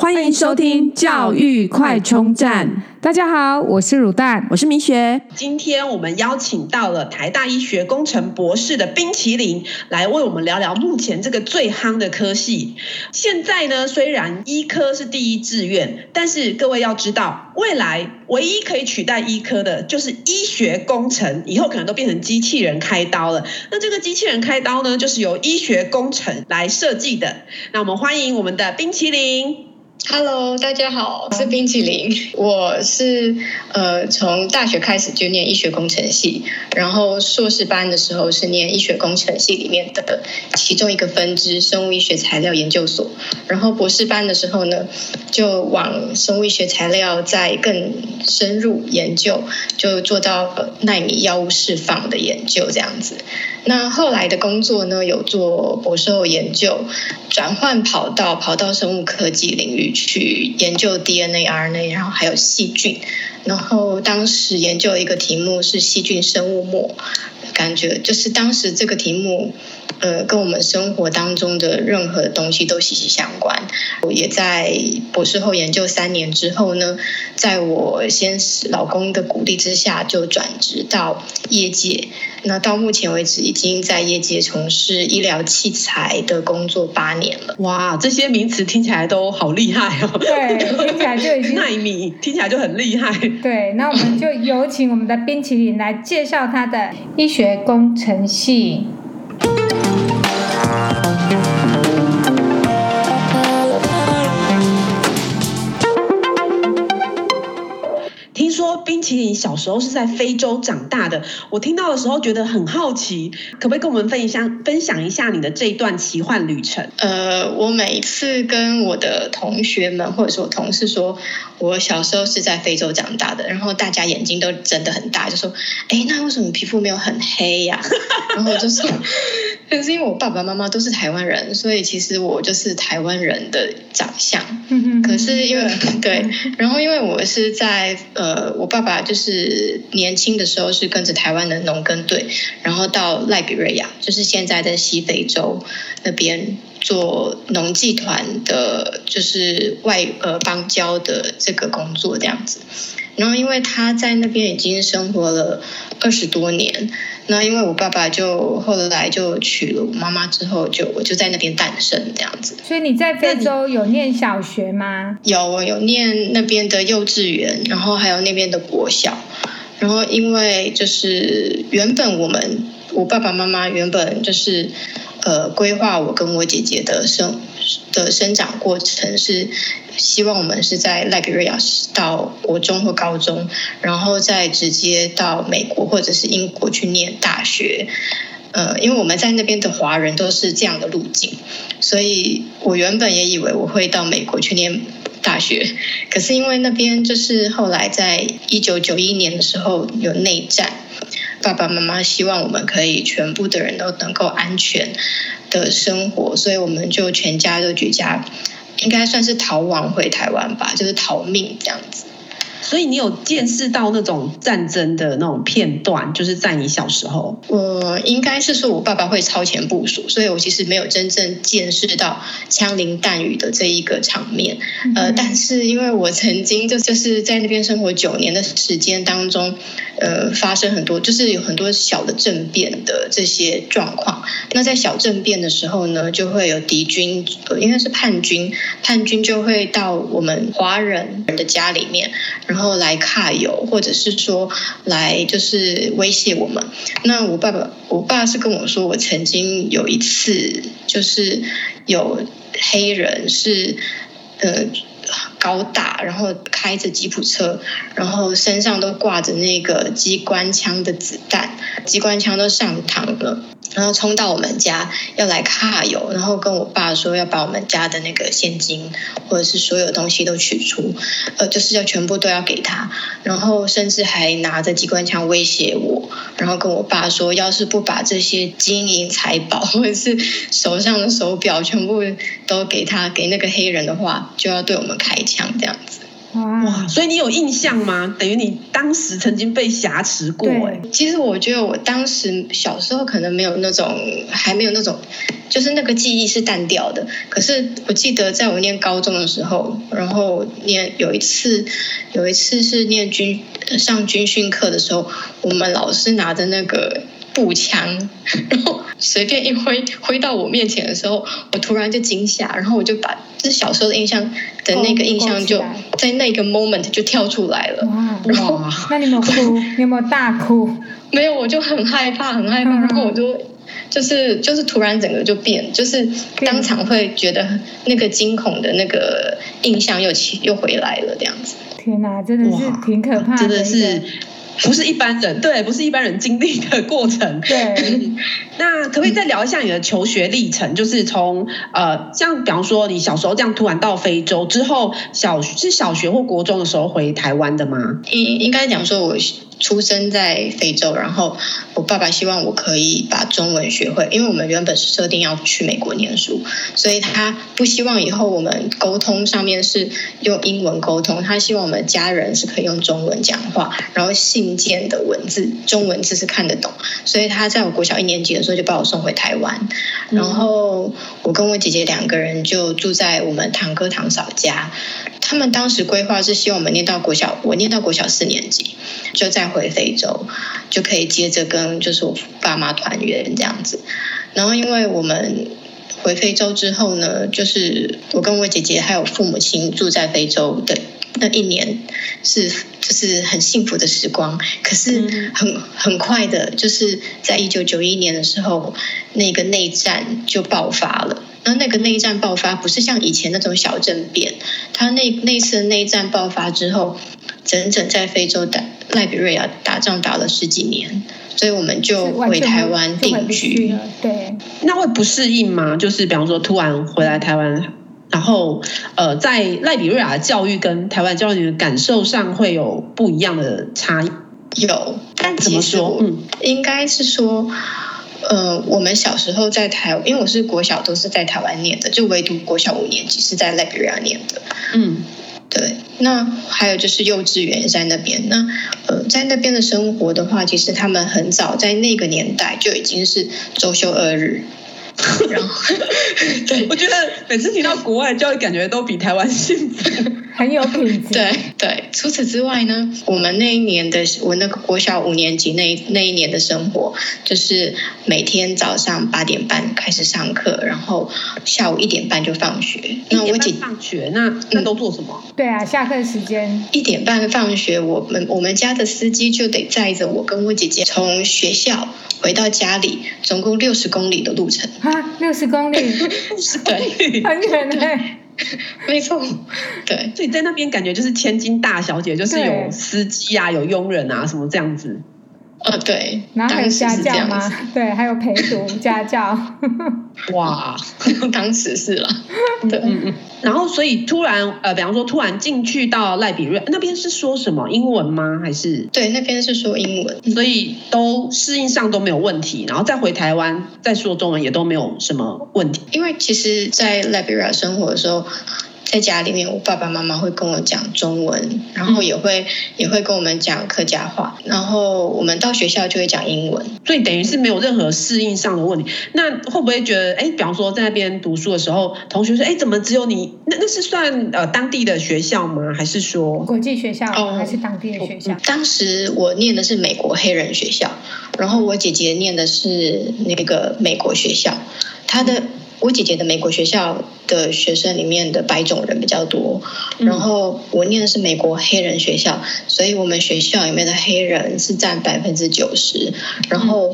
欢迎收听教育快充站。大家好，我是乳蛋，我是明学。今天我们邀请到了台大医学工程博士的冰淇淋，来为我们聊聊目前这个最夯的科系。现在呢，虽然医科是第一志愿，但是各位要知道，未来唯一可以取代医科的，就是医学工程。以后可能都变成机器人开刀了。那这个机器人开刀呢，就是由医学工程来设计的。那我们欢迎我们的冰淇淋。Hello，大家好，我是冰淇淋。我是呃从大学开始就念医学工程系，然后硕士班的时候是念医学工程系里面的其中一个分支——生物医学材料研究所。然后博士班的时候呢，就往生物医学材料再更深入研究，就做到纳米药物释放的研究这样子。那后来的工作呢，有做博士后研究，转换跑道，跑到生物科技领域去研究 DNA、RNA，然后还有细菌。然后当时研究一个题目是细菌生物膜，感觉就是当时这个题目。呃，跟我们生活当中的任何东西都息息相关。我也在博士后研究三年之后呢，在我先生老公的鼓励之下，就转职到业界。那到目前为止，已经在业界从事医疗器材的工作八年了。哇，这些名词听起来都好厉害哦！对，听起来就已经 纳米，听起来就很厉害。对，那我们就有请我们的冰淇淋来介绍他的医学工程系。冰淇淋小时候是在非洲长大的，我听到的时候觉得很好奇，可不可以跟我们分享分享一下你的这一段奇幻旅程？呃，我每次跟我的同学们或者是我同事说，我小时候是在非洲长大的，然后大家眼睛都睁得很大，就说：“哎，那为什么皮肤没有很黑呀？”然后我就说。可是因为我爸爸妈妈都是台湾人，所以其实我就是台湾人的长相。可是因为对，然后因为我是在呃，我爸爸就是年轻的时候是跟着台湾的农耕队，然后到赖比瑞亚，就是现在在西非洲那边做农技团的，就是外呃邦交的这个工作这样子。然后因为他在那边已经生活了二十多年。那因为我爸爸就后来就娶了我妈妈之后，就我就在那边诞生这样子。所以你在非洲有念小学吗？有，我有念那边的幼稚园，然后还有那边的国小。然后因为就是原本我们我爸爸妈妈原本就是呃规划我跟我姐姐的生的生长过程是。希望我们是在 Liberia 到国中或高中，然后再直接到美国或者是英国去念大学。呃，因为我们在那边的华人都是这样的路径，所以我原本也以为我会到美国去念大学。可是因为那边就是后来在一九九一年的时候有内战，爸爸妈妈希望我们可以全部的人都能够安全的生活，所以我们就全家都举家。应该算是逃亡回台湾吧，就是逃命这样子。所以你有见识到那种战争的那种片段，就是在你小时候。我应该是说，我爸爸会超前部署，所以我其实没有真正见识到枪林弹雨的这一个场面。嗯、呃，但是因为我曾经就就是在那边生活九年的时间当中，呃，发生很多就是有很多小的政变的这些状况。那在小政变的时候呢，就会有敌军，呃，应该是叛军，叛军就会到我们华人的家里面。然后来揩油，或者是说来就是威胁我们。那我爸爸，我爸是跟我说，我曾经有一次就是有黑人是呃高大，然后开着吉普车，然后身上都挂着那个机关枪的子弹，机关枪都上膛了。然后冲到我们家要来卡油，然后跟我爸说要把我们家的那个现金或者是所有东西都取出，呃，就是要全部都要给他，然后甚至还拿着机关枪威胁我，然后跟我爸说，要是不把这些金银财宝 或者是手上的手表全部都给他给那个黑人的话，就要对我们开枪这样子。哇，所以你有印象吗？等于你当时曾经被挟持过哎。其实我觉得我当时小时候可能没有那种，还没有那种，就是那个记忆是淡掉的。可是我记得在我念高中的时候，然后念有一次，有一次是念军上军训课的时候，我们老师拿着那个。步枪，然后随便一挥挥到我面前的时候，我突然就惊吓，然后我就把这小时候的印象的那个印象就在那个 moment 就跳出来了。哇，然后那你有没有哭？你有没有大哭？没有，我就很害怕，很害怕，然后我就就是就是突然整个就变，就是当场会觉得那个惊恐的那个印象又起又回来了，这样子。天哪，真的是挺可怕的，真的是。不是一般人，对，不是一般人经历的过程。对，那可不可以再聊一下你的求学历程？就是从呃，像比方说你小时候这样突然到非洲之后，小是小学或国中的时候回台湾的吗？应应该讲说我。出生在非洲，然后我爸爸希望我可以把中文学会，因为我们原本是设定要去美国念书，所以他不希望以后我们沟通上面是用英文沟通，他希望我们家人是可以用中文讲话，然后信件的文字中文字是看得懂，所以他在我国小一年级的时候就把我送回台湾，然后我跟我姐姐两个人就住在我们堂哥堂嫂家。他们当时规划是希望我们念到国小，我念到国小四年级，就再回非洲，就可以接着跟就是我爸妈团圆这样子。然后因为我们回非洲之后呢，就是我跟我姐姐还有父母亲住在非洲的那一年，是就是很幸福的时光。可是很很快的，就是在一九九一年的时候，那个内战就爆发了。那那个内战爆发不是像以前那种小政变，他那那次内战爆发之后，整整在非洲打赖比瑞亚打仗打了十几年，所以我们就回台湾定居。对，那会不适应吗？就是比方说突然回来台湾，然后呃，在赖比瑞亚的教育跟台湾教育的感受上会有不一样的差异？有，但怎么说？嗯，应该是说。呃，我们小时候在台，因为我是国小都是在台湾念的，就唯独国小五年级是在 Liberia 念的。嗯，对。那还有就是幼稚园也在那边。那呃，在那边的生活的话，其实他们很早在那个年代就已经是周休二日。然后，对，我觉得每次提到国外教育，感觉都比台湾幸福，很有品质。对对，除此之外呢，我们那一年的我那个国小五年级那那一年的生活，就是每天早上八点半开始上课，然后下午一点半就放学。那我姐放学，那那都做什么？对啊，下课时间一点半放学，我们我们家的司机就得载着我跟我姐姐从学校。回到家里，总共六十公里的路程。啊，六十公里，对，很远哎。没错，对，所以在那边感觉就是千金大小姐，就是有司机啊，有佣人啊，什么这样子。呃，对，然后还有家教吗？对，还有陪读 家教。哇，当时是了。对，嗯嗯。然后，所以突然，呃，比方说，突然进去到赖比瑞那边是说什么英文吗？还是？对，那边是说英文，所以都适应上都没有问题。然后再回台湾再说中文也都没有什么问题。因为其实，在赖比瑞生活的时候。在家里面，我爸爸妈妈会跟我讲中文，然后也会也会跟我们讲客家话，然后我们到学校就会讲英文，所以等于是没有任何适应上的问题。那会不会觉得，哎，比方说在那边读书的时候，同学说，哎，怎么只有你？那那是算呃当地的学校吗？还是说国际学校？哦，还是当地的学校？当时我念的是美国黑人学校，然后我姐姐念的是那个美国学校，她的。我姐姐的美国学校的学生里面的白种人比较多，然后我念的是美国黑人学校，所以我们学校里面的黑人是占百分之九十，然后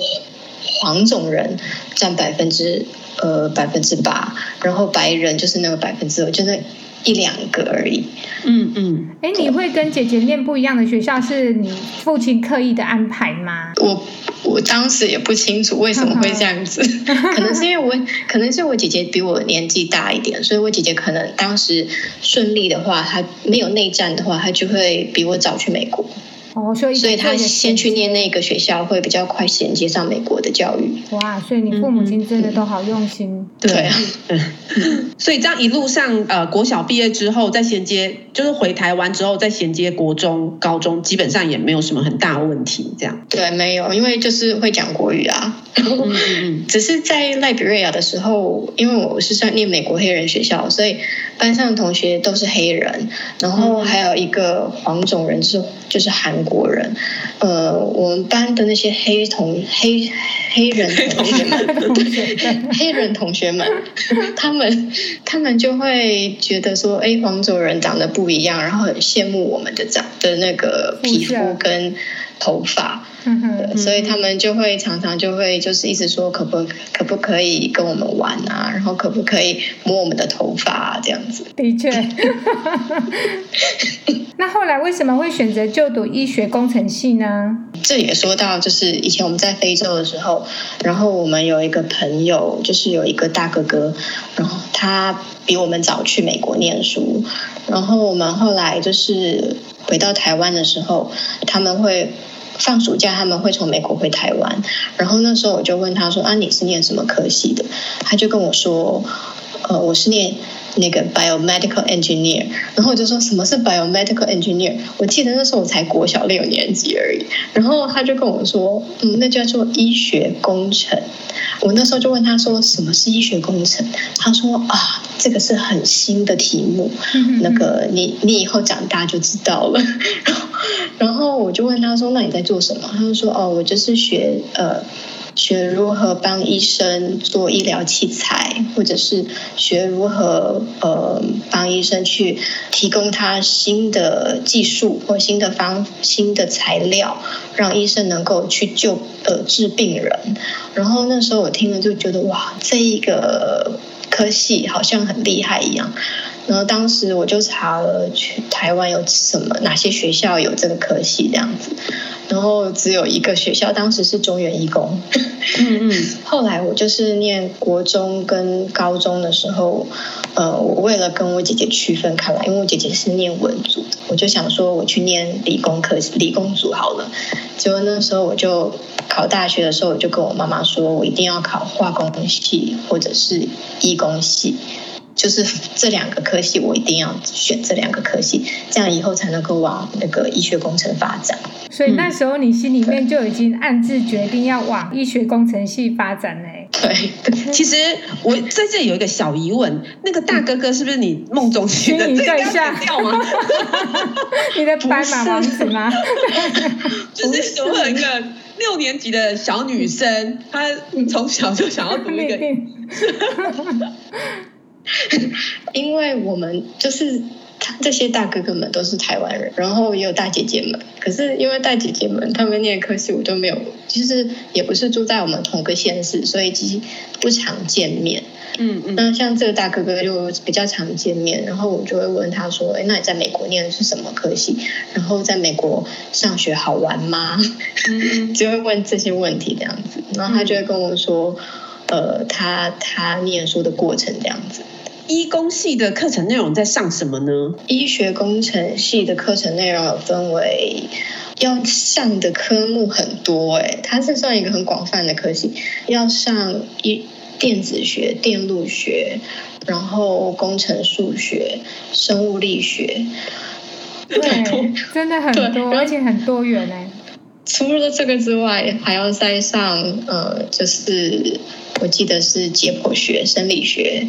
黄种人占百分之呃百分之八，然后白人就是那个百分之二，就那一两个而已。嗯嗯，哎，你会跟姐姐念不一样的学校，是你父亲刻意的安排吗？我。我当时也不清楚为什么会这样子，可能是因为我，可能是我姐姐比我年纪大一点，所以我姐姐可能当时顺利的话，她没有内战的话，她就会比我早去美国。哦，所以所以他先去念那个学校会比较快衔接上美国的教育。哇，所以你父母亲真的都好用心。嗯、对啊，所以这样一路上，呃，国小毕业之后再衔接，就是回台湾之后再衔接国中、高中，基本上也没有什么很大问题。这样对，没有，因为就是会讲国语啊。嗯、只是在赖比瑞亚的时候，因为我是上念美国黑人学校，所以班上的同学都是黑人，然后还有一个黄种人是就是韩国人。呃，我们班的那些黑同黑黑人同学们，黑人同学们，他们他们就会觉得说，哎，黄种人长得不一样，然后很羡慕我们的长的那个皮肤跟头发。对，所以他们就会常常就会就是一直说可不可不可以跟我们玩啊，然后可不可以摸我们的头发啊，这样子。的确。那后来为什么会选择就读医学工程系呢？这也说到就是以前我们在非洲的时候，然后我们有一个朋友，就是有一个大哥哥，然后他比我们早去美国念书，然后我们后来就是回到台湾的时候，他们会。放暑假他们会从美国回台湾，然后那时候我就问他说：“啊，你是念什么科系的？”他就跟我说：“呃，我是念那个 biomedical engineer。”然后我就说：“什么是 biomedical engineer？” 我记得那时候我才国小六年级而已。然后他就跟我说：“嗯，那叫做医学工程。”我那时候就问他说：“什么是医学工程？”他说：“啊，这个是很新的题目，那个你你以后长大就知道了。”然后，然后我就问他说：“那你在做什么？”他就说：“哦，我就是学呃。”学如何帮医生做医疗器材，或者是学如何呃帮医生去提供他新的技术或新的方新的材料，让医生能够去救呃治病人。然后那时候我听了就觉得哇，这一个科系好像很厉害一样。然后当时我就查了去台湾有什么哪些学校有这个科系这样子。然后只有一个学校，当时是中原一工。嗯嗯。后来我就是念国中跟高中的时候，呃，我为了跟我姐姐区分开来，因为我姐姐是念文组，我就想说我去念理工科，理工组好了。结果那时候我就考大学的时候，我就跟我妈妈说，我一定要考化工系或者是医工系。就是这两个科系，我一定要选这两个科系，这样以后才能够往那个医学工程发展。所以那时候你心里面就已经暗自决定要往医学工程系发展嘞。对，其实我在这里有一个小疑问，那个大哥哥是不是你梦中情人？对象？你的白马王子吗？就是有一个六年级的小女生，她从小就想要读一个。因为我们就是他这些大哥哥们都是台湾人，然后也有大姐姐们。可是因为大姐姐们他们念科系，我都没有，其实也不是住在我们同个县市，所以其实不常见面。嗯嗯。那像这个大哥哥就比较常见面，然后我就会问他说：“哎，那你在美国念的是什么科系？然后在美国上学好玩吗？”嗯，就会问这些问题这样子，然后他就会跟我说：“呃，他他念书的过程这样子。”医工系的课程内容在上什么呢？医学工程系的课程内容有分为要上的科目很多，哎，它是算一个很广泛的科系，要上一电子学、电路学，然后工程数学、生物力学，对，真的很多，而且很多元哎。除了这个之外，还要再上呃，就是。我记得是解剖学、生理学，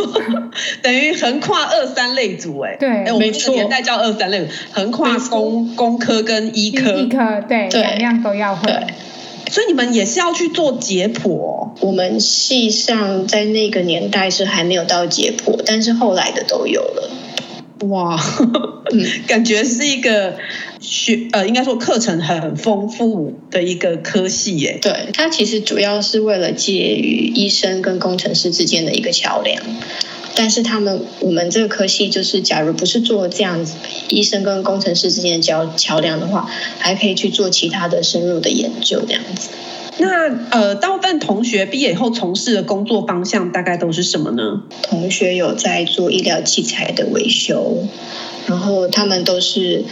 等于横跨二三类组哎。对，哎，我们这个年代叫二三类，横跨工工科跟医科。医科对，两样都要会。所以你们也是要去做解剖哦？我们系上在那个年代是还没有到解剖，但是后来的都有了。哇，嗯，感觉是一个学呃，应该说课程很丰富的一个科系耶。对，它其实主要是为了介于医生跟工程师之间的一个桥梁。但是他们我们这个科系就是，假如不是做这样子医生跟工程师之间的桥桥梁的话，还可以去做其他的深入的研究这样子。那呃，大部分同学毕业以后从事的工作方向大概都是什么呢？同学有在做医疗器材的维修，然后他们都是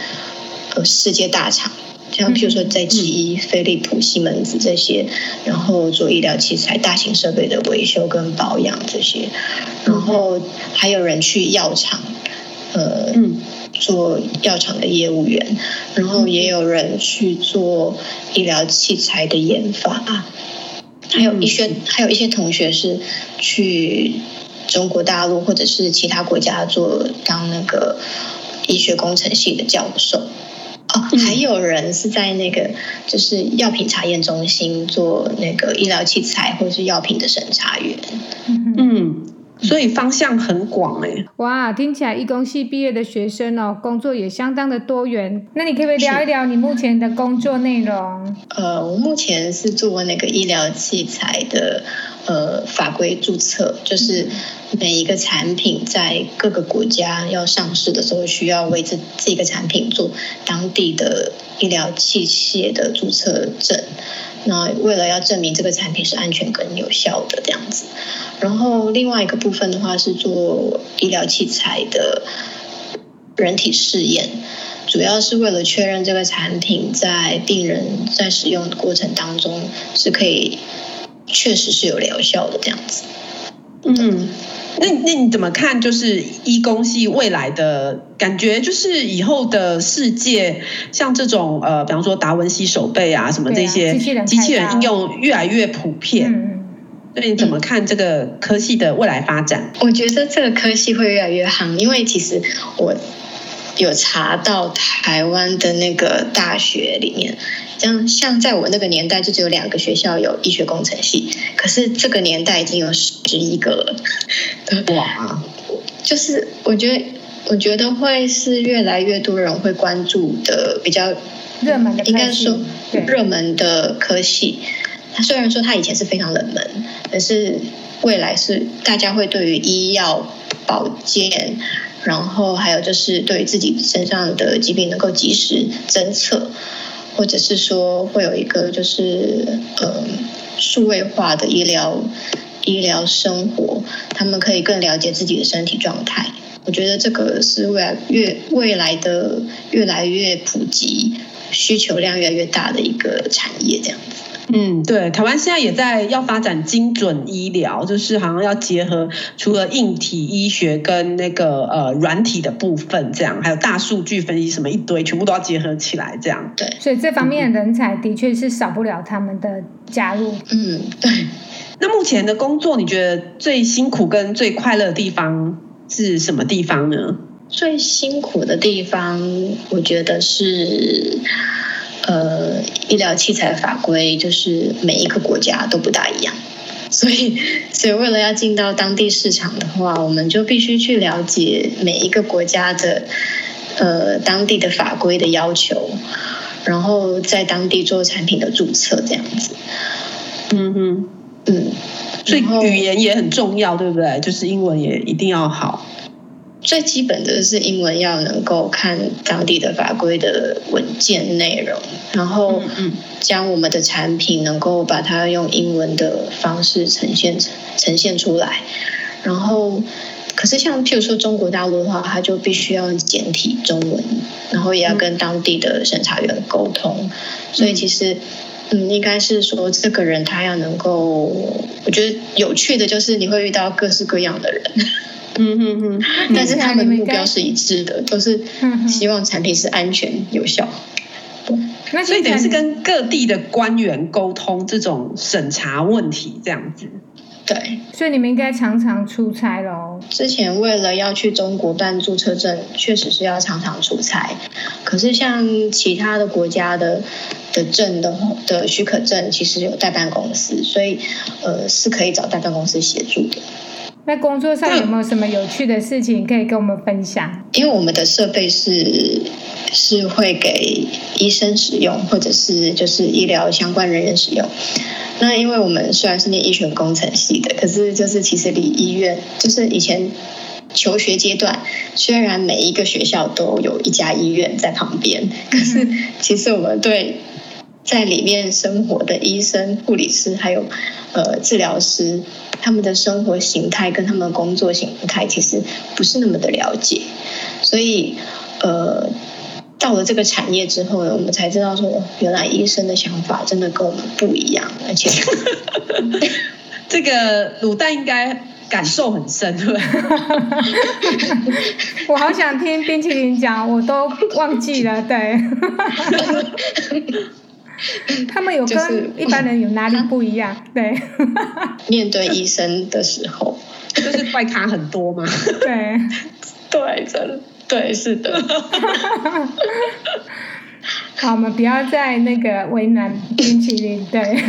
呃世界大厂，像譬如说在 GE、飞利浦、西门子这些，然后做医疗器材、大型设备的维修跟保养这些，然后还有人去药厂，呃，做药厂的业务员，然后也有人去做医疗器材的研发。还有一些，还有一些同学是去中国大陆或者是其他国家做当那个医学工程系的教授。哦，还有人是在那个就是药品查验中心做那个医疗器材或者是药品的审查员，嗯。所以方向很广哎、欸，哇，听起来医工系毕业的学生哦，工作也相当的多元。那你可不可以聊一聊你目前的工作内容？呃，我目前是做那个医疗器材的呃法规注册，就是每一个产品在各个国家要上市的时候，需要为这这个产品做当地的医疗器械的注册证。那为了要证明这个产品是安全跟有效的这样子。然后另外一个部分的话是做医疗器材的人体试验，主要是为了确认这个产品在病人在使用的过程当中是可以确实是有疗效的这样子。嗯，那那你怎么看？就是医工系未来的感觉，就是以后的世界，像这种呃，比方说达文西手背啊，什么这些机器人应用越来越普遍。嗯那你怎么看这个科系的未来发展？我觉得这个科系会越来越夯，因为其实我有查到台湾的那个大学里面，像像在我那个年代就只有两个学校有医学工程系，可是这个年代已经有十一个了。哇！就是我觉得，我觉得会是越来越多人会关注的比较热门的，应该说热门的科系。它虽然说它以前是非常冷门，但是未来是大家会对于医药保健，然后还有就是对自己身上的疾病能够及时侦测，或者是说会有一个就是呃数位化的医疗医疗生活，他们可以更了解自己的身体状态。我觉得这个是未来越未来的越来越普及，需求量越来越大的一个产业，这样子。嗯，对，台湾现在也在要发展精准医疗，就是好像要结合除了硬体医学跟那个呃软体的部分，这样还有大数据分析什么一堆，全部都要结合起来，这样。对，所以这方面的人才的确是少不了他们的加入。嗯，对。那目前的工作，你觉得最辛苦跟最快乐的地方是什么地方呢？最辛苦的地方，我觉得是。呃，医疗器材法规就是每一个国家都不大一样，所以，所以为了要进到当地市场的话，我们就必须去了解每一个国家的呃当地的法规的要求，然后在当地做产品的注册这样子。嗯哼，嗯，所以语言也很重要，对不对？就是英文也一定要好。最基本的是英文要能够看当地的法规的文件内容，然后将我们的产品能够把它用英文的方式呈现呈现出来。然后，可是像譬如说中国大陆的话，它就必须要简体中文，然后也要跟当地的审查员沟通。所以其实，嗯，应该是说这个人他要能够，我觉得有趣的就是你会遇到各式各样的人。嗯哼哼，但是他们目标是一致的，都是希望产品是安全有效。那所以等于是跟各地的官员沟通这种审查问题，这样子。对，所以你们应该常常出差喽。之前为了要去中国办注册证，确实是要常常出差。可是像其他的国家的的证的的许可证，其实有代办公司，所以呃是可以找代办公司协助的。在工作上有没有什么有趣的事情可以跟我们分享？因为我们的设备是是会给医生使用，或者是就是医疗相关人员使用。那因为我们虽然是念医学工程系的，可是就是其实离医院，就是以前求学阶段，虽然每一个学校都有一家医院在旁边，可是其实我们对在里面生活的医生、护理师还有呃治疗师。他们的生活形态跟他们的工作形态其实不是那么的了解，所以呃，到了这个产业之后呢，我们才知道说，原来医生的想法真的跟我们不一样，而且 这个卤蛋应该感受很深，对。我好想听冰淇淋讲，我都忘记了，对。他们有跟一般人有哪里不一样？对。面对医生的时候，就是怪咖很多吗？对。对，真的。对，是的。好，我们不要再那个为难冰淇淋。对。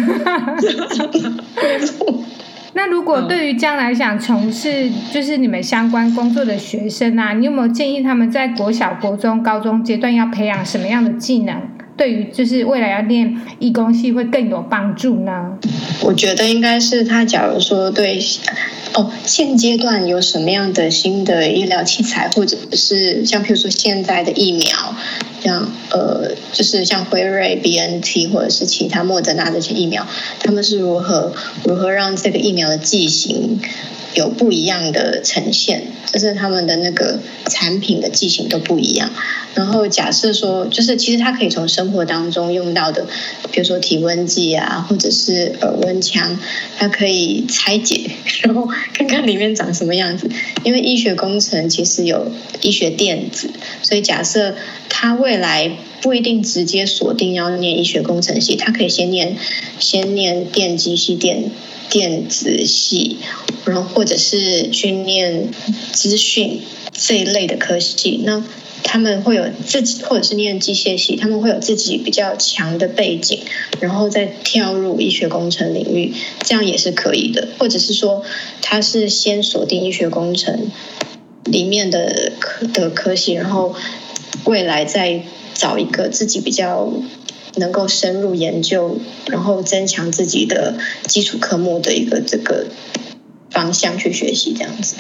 那如果对于将来想从事就是你们相关工作的学生啊，你有没有建议他们在国小、国中、高中阶段要培养什么样的技能？对于就是未来要练医工系会更有帮助呢？我觉得应该是他，假如说对。哦，现阶段有什么样的新的医疗器材，或者是像譬如说现在的疫苗，像呃，就是像辉瑞、BNT 或者是其他莫德纳这些疫苗，他们是如何如何让这个疫苗的剂型有不一样的呈现，就是他们的那个产品的剂型都不一样。然后假设说，就是其实它可以从生活当中用到的，比如说体温计啊，或者是耳温枪，它可以拆解，然后看看里面长什么样子。因为医学工程其实有医学电子，所以假设他未来不一定直接锁定要念医学工程系，他可以先念先念电机系、电电子系，然后或者是去念资讯这一类的科系。那他们会有自己，或者是念机械系，他们会有自己比较强的背景，然后再跳入医学工程领域，这样也是可以的。或者是说，他是先锁定医学工程里面的科的科系，然后未来再找一个自己比较能够深入研究，然后增强自己的基础科目的一个这个方向去学习，这样子。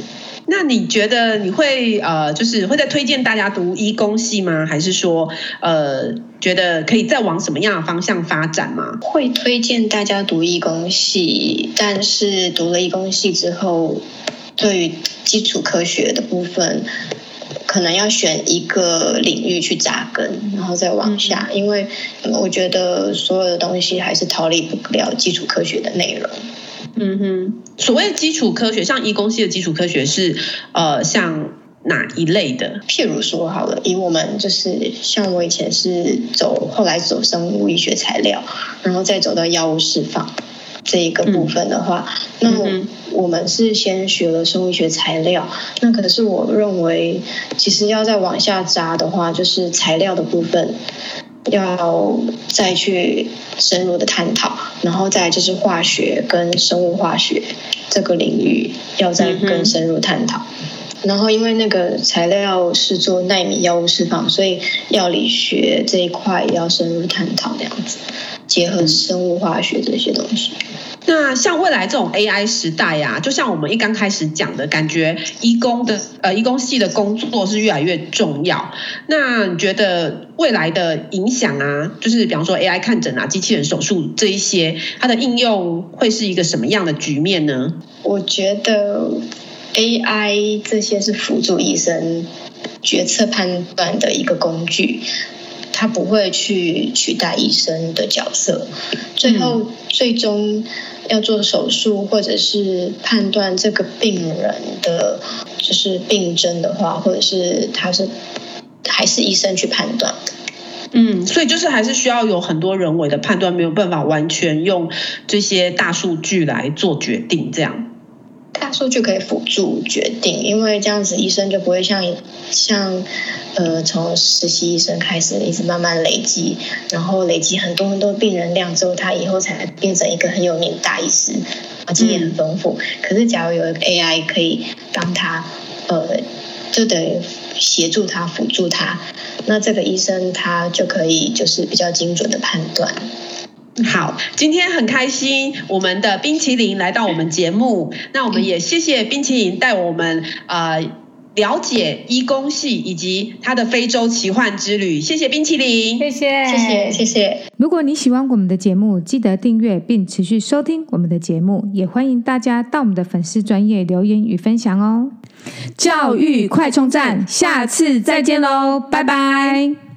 那你觉得你会呃，就是会再推荐大家读医工系吗？还是说呃，觉得可以再往什么样的方向发展吗？会推荐大家读医工系，但是读了医工系之后，对于基础科学的部分，可能要选一个领域去扎根，然后再往下，因为我觉得所有的东西还是逃离不了基础科学的内容。嗯哼，所谓基础科学，像医工系的基础科学是呃，像哪一类的？譬如说好了，以我们就是像我以前是走，后来走生物医学材料，然后再走到药物释放这一个部分的话，嗯、那我们是先学了生物学材料，那可是我认为，其实要再往下扎的话，就是材料的部分。要再去深入的探讨，然后再就是化学跟生物化学这个领域要再更深入探讨。然后因为那个材料是做纳米药物释放，所以药理学这一块也要深入探讨，这样子结合生物化学这些东西。那像未来这种 AI 时代呀、啊，就像我们一刚开始讲的，感觉医工的呃医工系的工作是越来越重要。那你觉得未来的影响啊，就是比方说 AI 看诊啊、机器人手术这一些，它的应用会是一个什么样的局面呢？我觉得 AI 这些是辅助医生决策判断的一个工具。他不会去取代医生的角色，最后最终要做手术或者是判断这个病人的就是病症的话，或者是他是还是医生去判断。嗯，所以就是还是需要有很多人为的判断，没有办法完全用这些大数据来做决定，这样。大数据可以辅助决定，因为这样子医生就不会像像呃从实习医生开始一直慢慢累积，然后累积很多很多病人量之后，他以后才变成一个很有名的大医师，经验很丰富。可是假如有一个 AI 可以帮他，呃，就等于协助他辅助他，那这个医生他就可以就是比较精准的判断。好，今天很开心，我们的冰淇淋来到我们节目，那我们也谢谢冰淇淋带我们呃了解医工系以及他的非洲奇幻之旅，谢谢冰淇淋，谢谢，谢谢，谢谢。如果你喜欢我们的节目，记得订阅并持续收听我们的节目，也欢迎大家到我们的粉丝专业留言与分享哦。教育快充站，下次再见喽，拜拜。